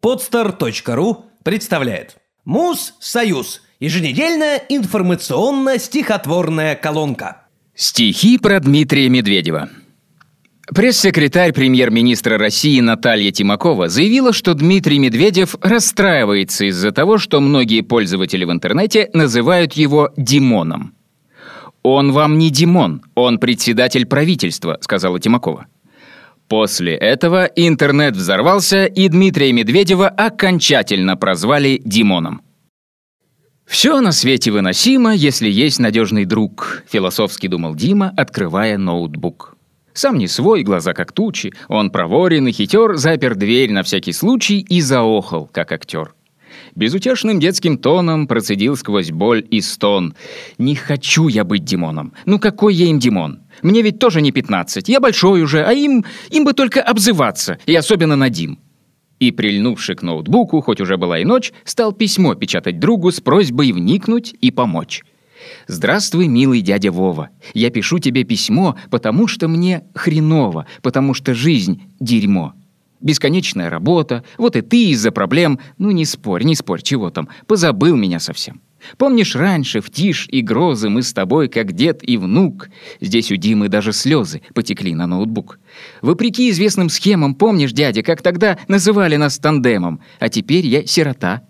Podster.ru представляет Муз-Союз. Еженедельная информационно-стихотворная колонка. Стихи про Дмитрия Медведева. Пресс-секретарь премьер-министра России Наталья Тимакова заявила, что Дмитрий Медведев расстраивается из-за того, что многие пользователи в интернете называют его Димоном. «Он вам не Димон, он председатель правительства», — сказала Тимакова. После этого интернет взорвался, и Дмитрия Медведева окончательно прозвали Димоном. «Все на свете выносимо, если есть надежный друг», — философски думал Дима, открывая ноутбук. Сам не свой, глаза как тучи, он проворен и хитер, запер дверь на всякий случай и заохал, как актер. Безутешным детским тоном процедил сквозь боль и стон. «Не хочу я быть Димоном. Ну какой я им Димон? Мне ведь тоже не 15, я большой уже, а им, им бы только обзываться, и особенно на Дим». И, прильнувший к ноутбуку, хоть уже была и ночь, стал письмо печатать другу с просьбой вникнуть и помочь. «Здравствуй, милый дядя Вова. Я пишу тебе письмо, потому что мне хреново, потому что жизнь — дерьмо. Бесконечная работа, вот и ты из-за проблем, ну не спорь, не спорь, чего там, позабыл меня совсем. Помнишь, раньше, в тишь и грозы, мы с тобой, как дед и внук. Здесь у Димы даже слезы потекли на ноутбук. Вопреки известным схемам, помнишь, дядя, как тогда называли нас тандемом, а теперь я сирота.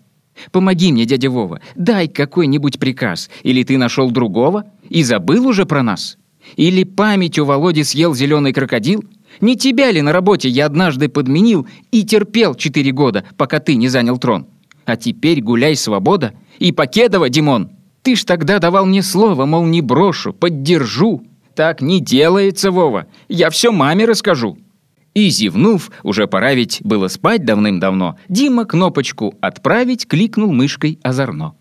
Помоги мне, дядя Вова, дай какой-нибудь приказ, или ты нашел другого и забыл уже про нас? Или память у Володи съел зеленый крокодил? Не тебя ли на работе я однажды подменил и терпел четыре года, пока ты не занял трон? А теперь гуляй, свобода. И Покедова, Димон, ты ж тогда давал мне слово, мол, не брошу, поддержу. Так не делается, Вова. Я все маме расскажу». И зевнув, уже пора ведь было спать давным-давно, Дима кнопочку «Отправить» кликнул мышкой озорно.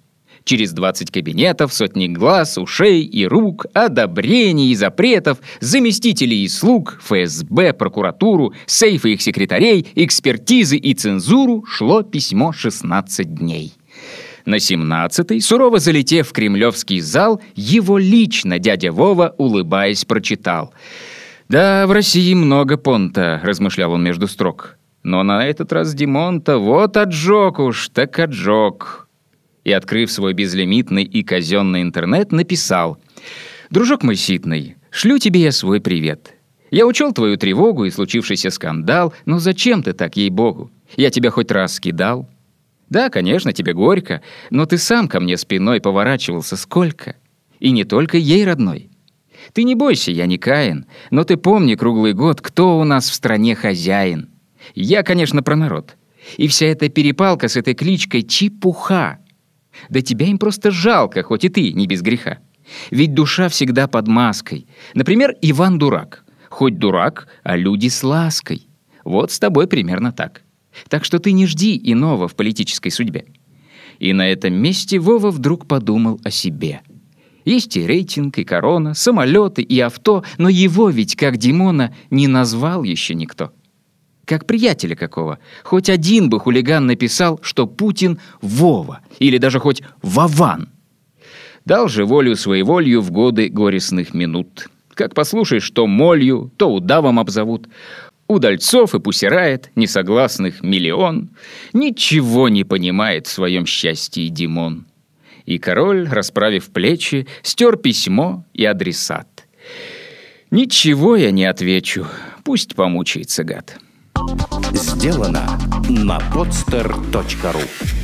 Через 20 кабинетов, сотни глаз, ушей и рук, одобрений и запретов, заместителей и слуг, ФСБ, прокуратуру, сейфы их секретарей, экспертизы и цензуру шло письмо 16 дней. На 17-й, сурово залетев в кремлевский зал, его лично дядя Вова, улыбаясь, прочитал. «Да, в России много понта», — размышлял он между строк. «Но на этот раз Димон-то вот отжег уж, так отжег» и, открыв свой безлимитный и казенный интернет, написал «Дружок мой ситный, шлю тебе я свой привет. Я учел твою тревогу и случившийся скандал, но зачем ты так, ей-богу? Я тебя хоть раз скидал?» «Да, конечно, тебе горько, но ты сам ко мне спиной поворачивался сколько? И не только ей родной. Ты не бойся, я не Каин, но ты помни круглый год, кто у нас в стране хозяин. Я, конечно, про народ. И вся эта перепалка с этой кличкой — чепуха. Да тебя им просто жалко, хоть и ты не без греха. Ведь душа всегда под маской. Например, Иван дурак. Хоть дурак, а люди с лаской. Вот с тобой примерно так. Так что ты не жди иного в политической судьбе. И на этом месте Вова вдруг подумал о себе. Есть и рейтинг, и корона, самолеты, и авто, но его ведь, как Димона, не назвал еще никто как приятеля какого. Хоть один бы хулиган написал, что Путин — Вова, или даже хоть Вован. Дал же волю своей волью в годы горестных минут. Как послушаешь, то молью, то удавом обзовут. Удальцов и пусирает, несогласных миллион. Ничего не понимает в своем счастье Димон. И король, расправив плечи, стер письмо и адресат. «Ничего я не отвечу, пусть помучается гад». Сделано на podster.ru